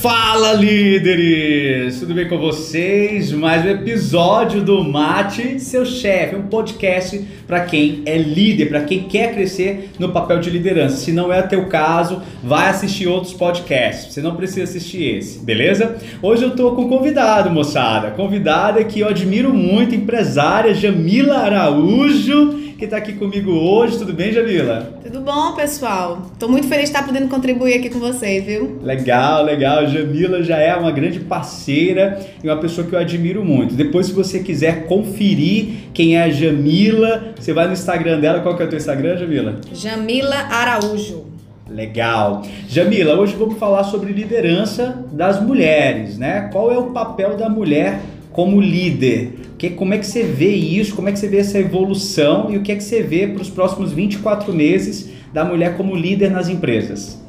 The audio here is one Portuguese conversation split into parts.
Fala líderes! Tudo bem com vocês? Mais um episódio do Mate Seu Chefe, um podcast para quem é líder, para quem quer crescer no papel de liderança. Se não é o teu caso, vai assistir outros podcasts. Você não precisa assistir esse, beleza? Hoje eu tô com um convidado, moçada. Convidada que eu admiro muito, empresária Jamila Araújo que está aqui comigo hoje. Tudo bem, Jamila? Tudo bom, pessoal? Estou muito feliz de estar podendo contribuir aqui com vocês, viu? Legal, legal. Jamila já é uma grande parceira e uma pessoa que eu admiro muito. Depois, se você quiser conferir quem é a Jamila, você vai no Instagram dela. Qual que é o teu Instagram, Jamila? Jamila Araújo. Legal. Jamila, hoje vamos falar sobre liderança das mulheres, né? Qual é o papel da mulher como líder? Que, como é que você vê isso? Como é que você vê essa evolução e o que é que você vê para os próximos 24 meses da mulher como líder nas empresas?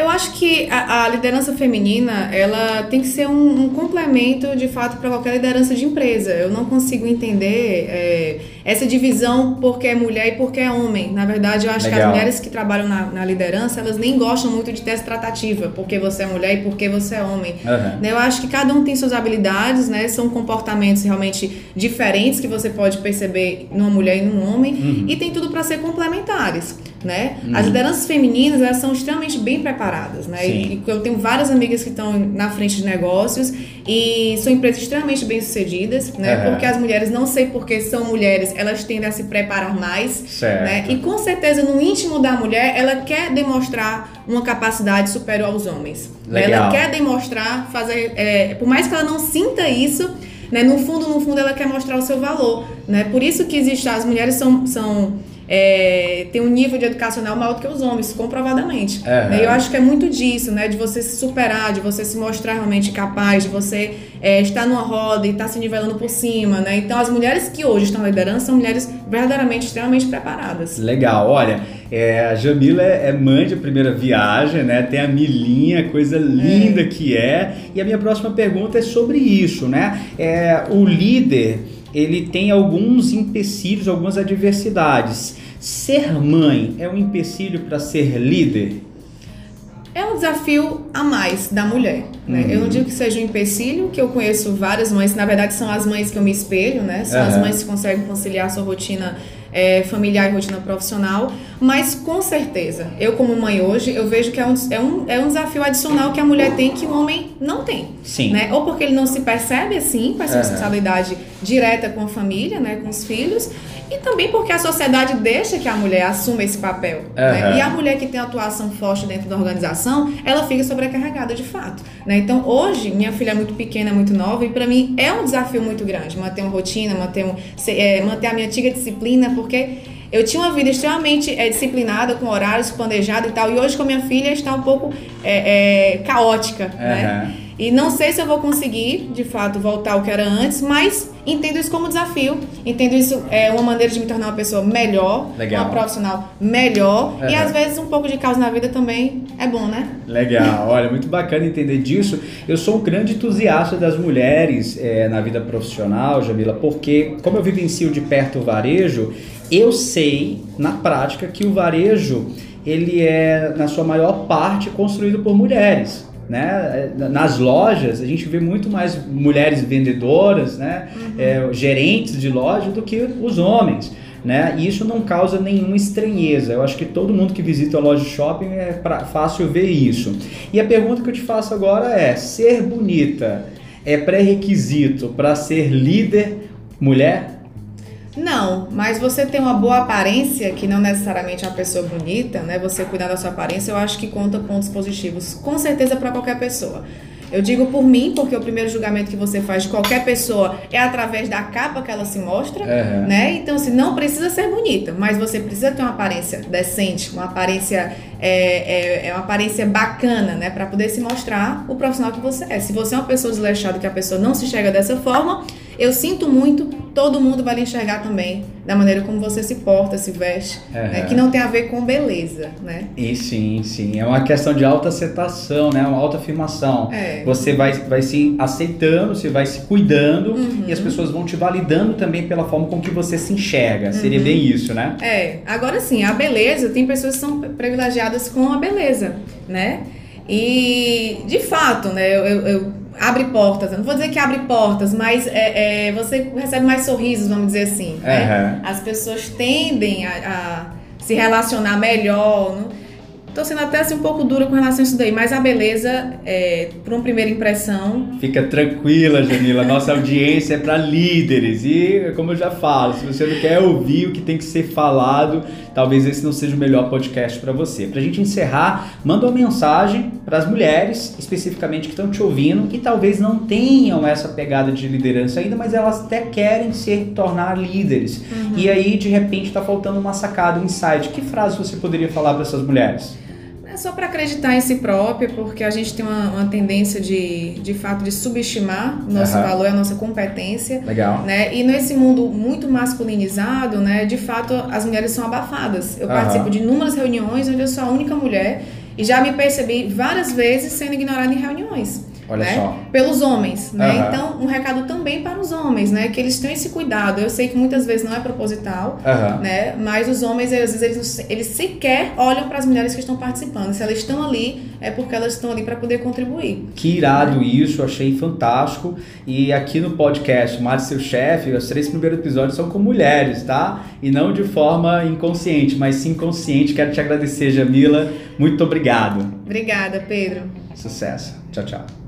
Eu acho que a, a, liderança feminina ela tem que ser um, um complemento de fato para qualquer liderança de empresa. Eu não consigo entender é, essa divisão porque é mulher e porque é homem. Na verdade, eu acho Legal. que as mulheres que trabalham na, na, liderança elas nem gostam muito de ter essa tratativa, porque você é mulher e porque você é homem. Uhum. Eu acho que cada um tem suas habilidades, né? São comportamentos realmente diferentes que você pode perceber numa mulher e num homem uhum. e tem tudo para ser complementares né? Uhum. As lideranças femininas, elas são extremamente bem preparadas, né? E, eu tenho várias amigas que estão na frente de negócios e são empresas extremamente bem-sucedidas, né? Porque as mulheres, não sei porque são mulheres, elas tendem a se preparar mais, certo. né? E com certeza no íntimo da mulher, ela quer demonstrar uma capacidade superior aos homens. Legal. Ela quer demonstrar, fazer, é, por mais que ela não sinta isso, né? No fundo, no fundo, ela quer mostrar o seu valor, né? Por isso que existe, as mulheres são, são é, tem um nível de educacional maior do que os homens, comprovadamente. É, eu acho que é muito disso, né? De você se superar, de você se mostrar realmente capaz, de você é, estar numa roda e estar se nivelando por cima, né? Então, as mulheres que hoje estão na liderança são mulheres verdadeiramente extremamente preparadas. Legal, olha, é, a Jamila é, é mãe de primeira viagem, né? Tem a Milinha, coisa linda é. que é. E a minha próxima pergunta é sobre isso, né? É, o líder ele tem alguns empecilhos, algumas adversidades. Ser mãe é um empecilho para ser líder? É um desafio a mais da mulher. Né? Uhum. Eu não digo que seja um empecilho, que eu conheço várias mães, na verdade são as mães que eu me espelho, né? São uhum. as mães que conseguem conciliar sua rotina é, familiar e rotina profissional, mas com certeza, eu como mãe hoje, eu vejo que é um, é, um, é um desafio adicional que a mulher tem que o homem não tem. Sim. Né? Ou porque ele não se percebe assim, com essa uhum. responsabilidade direta com a família, né, com os filhos, e também porque a sociedade deixa que a mulher assuma esse papel. Uhum. Né? E a mulher que tem atuação forte dentro da organização, ela fica sobrecarregada de fato. Né? Então, hoje, minha filha é muito pequena, muito nova, e para mim é um desafio muito grande manter uma rotina, manter, um, é, manter a minha antiga disciplina, porque eu tinha uma vida extremamente é, disciplinada, com horários planejados e tal, e hoje com a minha filha está um pouco é, é, caótica, né? E não sei se eu vou conseguir, de fato, voltar ao que era antes, mas entendo isso como desafio. Entendo isso é uma maneira de me tornar uma pessoa melhor, Legal. uma profissional melhor. Uhum. E às vezes um pouco de caos na vida também é bom, né? Legal, olha, muito bacana entender disso. Eu sou um grande entusiasta das mulheres é, na vida profissional, Jamila, porque como eu vivencio de perto o varejo, eu sei na prática que o varejo ele é na sua maior parte construído por mulheres. Né? Nas lojas a gente vê muito mais mulheres vendedoras, né? Uhum. É, gerentes de loja do que os homens. Né? E isso não causa nenhuma estranheza. Eu acho que todo mundo que visita a loja de shopping é pra, fácil ver isso. E a pergunta que eu te faço agora é: ser bonita é pré-requisito para ser líder mulher? Não, mas você ter uma boa aparência, que não necessariamente é uma pessoa bonita, né? Você cuidar da sua aparência, eu acho que conta pontos positivos, com certeza para qualquer pessoa. Eu digo por mim, porque o primeiro julgamento que você faz de qualquer pessoa é através da capa que ela se mostra, uhum. né? Então, assim, não precisa ser bonita, mas você precisa ter uma aparência decente, uma aparência é, é, é uma aparência bacana, né? Para poder se mostrar o profissional que você é. Se você é uma pessoa desleixada que a pessoa não se chega dessa forma, eu sinto muito, todo mundo vai lhe enxergar também da maneira como você se porta, se veste, uhum. né? que não tem a ver com beleza, né? E sim, sim, é uma questão de autoaceitação, né? Uma autoafirmação. É. Você vai, vai se aceitando, você vai se cuidando uhum. e as pessoas vão te validando também pela forma com que você se enxerga. Uhum. Seria bem isso, né? É. Agora sim, a beleza, tem pessoas que são privilegiadas com a beleza, né? E de fato, né? eu, eu, eu abre portas. Eu não vou dizer que abre portas, mas é, é, você recebe mais sorrisos, vamos dizer assim. Uhum. Né? As pessoas tendem a, a se relacionar melhor. Não? Tô sendo até assim um pouco dura com relação a isso daí, mas a beleza, é, por uma primeira impressão. Fica tranquila, Jamila. Nossa audiência é para líderes. E, como eu já falo, se você não quer ouvir o que tem que ser falado, talvez esse não seja o melhor podcast para você. Para a gente encerrar, manda uma mensagem para as mulheres, especificamente que estão te ouvindo, e talvez não tenham essa pegada de liderança ainda, mas elas até querem se tornar líderes. Uhum. E aí, de repente, está faltando uma sacada, um insight. Que frase você poderia falar para essas mulheres? É só para acreditar em si próprio, porque a gente tem uma, uma, tendência de, de fato, de subestimar o nosso uhum. valor, a nossa competência. Legal. Né? E nesse mundo muito masculinizado, né, de fato, as mulheres são abafadas. Eu uhum. participo de inúmeras reuniões onde eu sou a única mulher e já me percebi várias vezes sendo ignorada em reuniões. Olha né? só. Pelos homens, né? Uhum. Então, um recado também para os homens, né? Que eles tenham esse cuidado. Eu sei que muitas vezes não é proposital, uhum. né? Mas os homens, às vezes, eles, eles sequer olham para as mulheres que estão participando. Se elas estão ali, é porque elas estão ali para poder contribuir. Que irado isso, achei fantástico. E aqui no podcast Mate Seu Chefe, os três primeiros episódios são com mulheres, tá? E não de forma inconsciente, mas sim consciente. Quero te agradecer, Jamila. Muito obrigado. Obrigada, Pedro. Sucesso. Tchau, tchau.